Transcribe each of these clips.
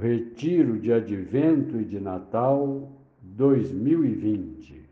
Retiro de Advento e de Natal 2020.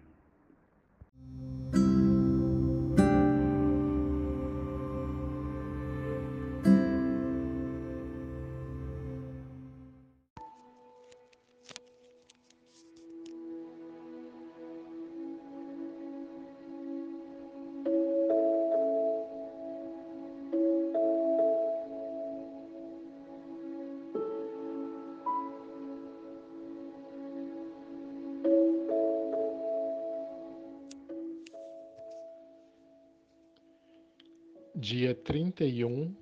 Dia 31,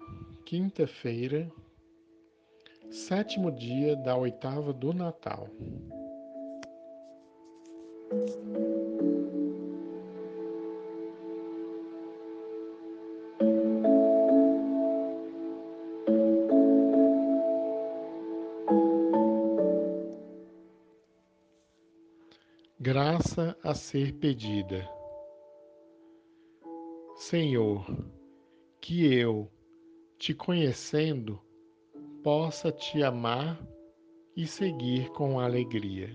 quinta-feira, sétimo dia da oitava do Natal. Graça a ser pedida. Senhor, que eu, te conhecendo, possa te amar e seguir com alegria.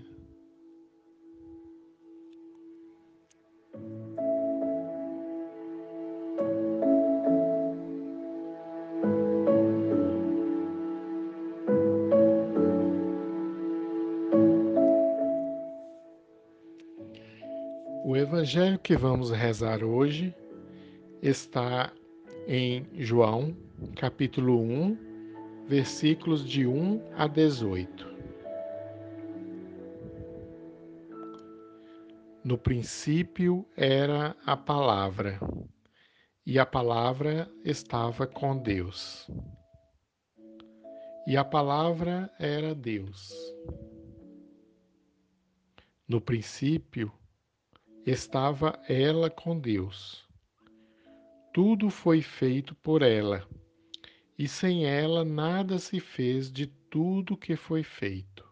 O evangelho que vamos rezar hoje está em João, capítulo 1, versículos de 1 a 18. No princípio era a palavra, e a palavra estava com Deus. E a palavra era Deus. No princípio estava ela com Deus tudo foi feito por ela, e sem ela nada se fez de tudo que foi feito.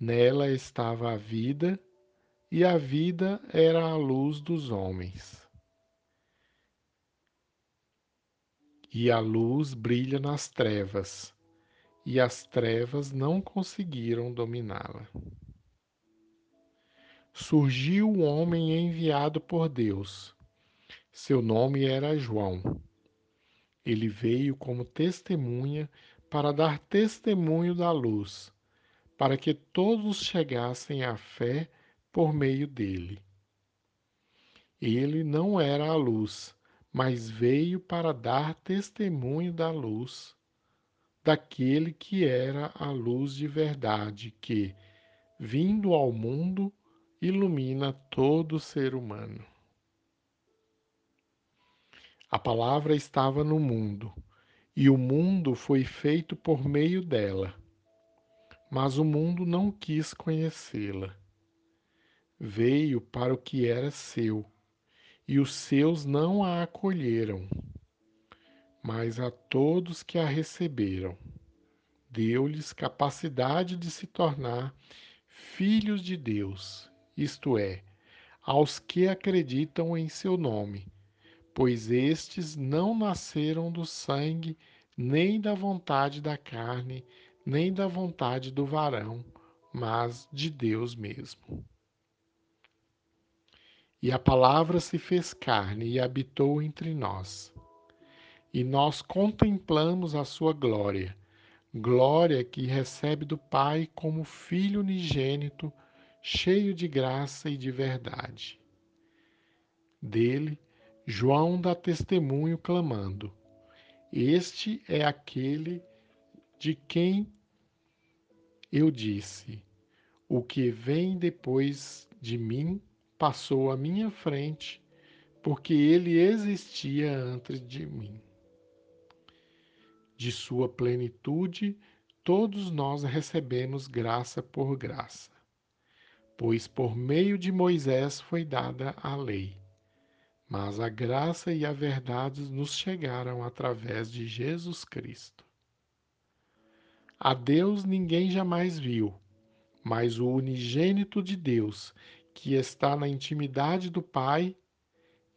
Nela estava a vida, e a vida era a luz dos homens. E a luz brilha nas trevas, e as trevas não conseguiram dominá-la. Surgiu o homem enviado por Deus seu nome era João. Ele veio como testemunha para dar testemunho da luz, para que todos chegassem à fé por meio dele. Ele não era a luz, mas veio para dar testemunho da luz, daquele que era a luz de verdade, que, vindo ao mundo, ilumina todo ser humano. A palavra estava no mundo, e o mundo foi feito por meio dela. Mas o mundo não quis conhecê-la. Veio para o que era seu, e os seus não a acolheram. Mas a todos que a receberam, deu-lhes capacidade de se tornar filhos de Deus, isto é, aos que acreditam em seu nome pois estes não nasceram do sangue, nem da vontade da carne, nem da vontade do varão, mas de Deus mesmo. E a palavra se fez carne e habitou entre nós. E nós contemplamos a sua glória, glória que recebe do Pai como Filho unigênito, cheio de graça e de verdade. Dele, João dá testemunho clamando: Este é aquele de quem eu disse: O que vem depois de mim passou à minha frente, porque ele existia antes de mim. De sua plenitude, todos nós recebemos graça por graça, pois por meio de Moisés foi dada a lei mas a graça e a verdade nos chegaram através de Jesus Cristo. A Deus ninguém jamais viu, mas o unigênito de Deus, que está na intimidade do Pai,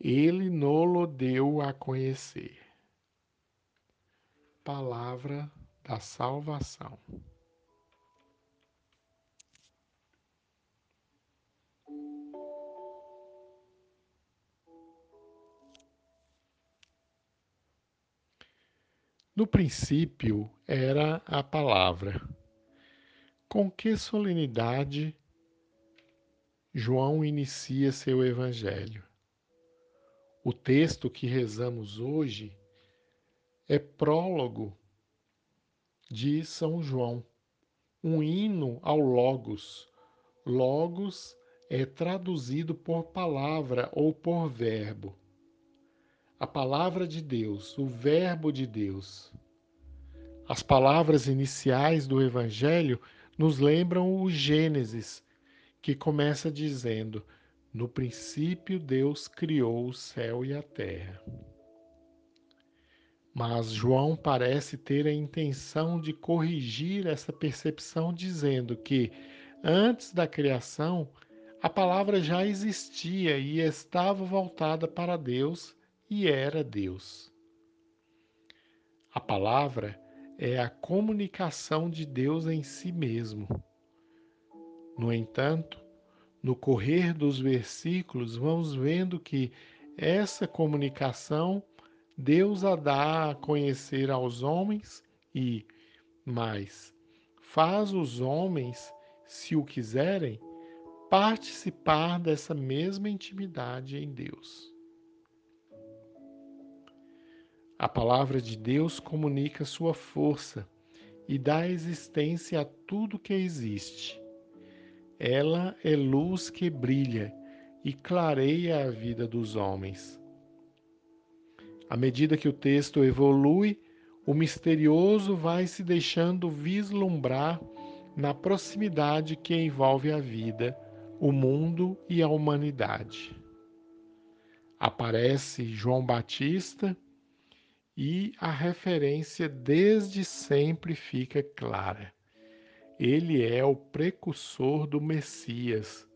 ele nolo deu a conhecer. Palavra da salvação. No princípio era a palavra. Com que solenidade João inicia seu evangelho? O texto que rezamos hoje é prólogo de São João, um hino ao Logos. Logos é traduzido por palavra ou por verbo a palavra de Deus, o Verbo de Deus. As palavras iniciais do Evangelho nos lembram o Gênesis, que começa dizendo: No princípio Deus criou o céu e a terra. Mas João parece ter a intenção de corrigir essa percepção, dizendo que, antes da criação, a palavra já existia e estava voltada para Deus e era Deus. A palavra é a comunicação de Deus em si mesmo. No entanto, no correr dos versículos, vamos vendo que essa comunicação Deus a dá a conhecer aos homens e, mais, faz os homens, se o quiserem, participar dessa mesma intimidade em Deus. A palavra de Deus comunica sua força e dá existência a tudo que existe. Ela é luz que brilha e clareia a vida dos homens. À medida que o texto evolui, o misterioso vai se deixando vislumbrar na proximidade que envolve a vida, o mundo e a humanidade. Aparece João Batista e a referência desde sempre fica clara. Ele é o precursor do Messias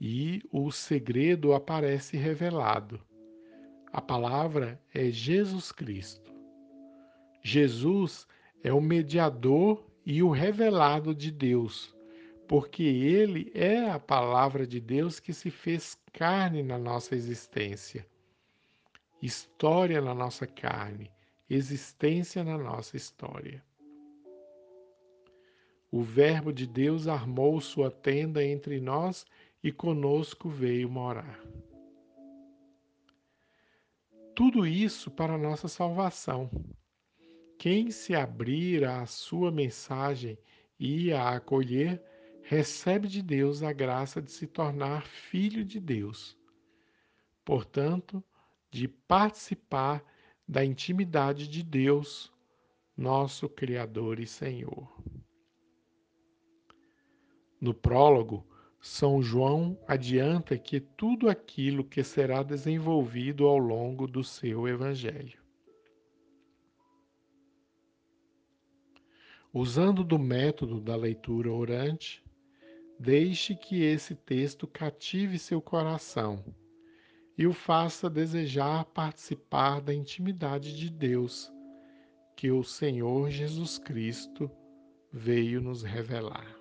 e o segredo aparece revelado. A palavra é Jesus Cristo. Jesus é o mediador e o revelado de Deus, porque ele é a palavra de Deus que se fez carne na nossa existência história na nossa carne, existência na nossa história. O Verbo de Deus armou sua tenda entre nós e conosco veio morar. Tudo isso para nossa salvação. Quem se abrir à sua mensagem e a acolher, recebe de Deus a graça de se tornar filho de Deus. Portanto, de participar da intimidade de Deus, nosso Criador e Senhor. No prólogo, São João adianta que tudo aquilo que será desenvolvido ao longo do seu Evangelho. Usando do método da leitura orante, deixe que esse texto cative seu coração e o faça desejar participar da intimidade de Deus que o Senhor Jesus Cristo veio nos revelar.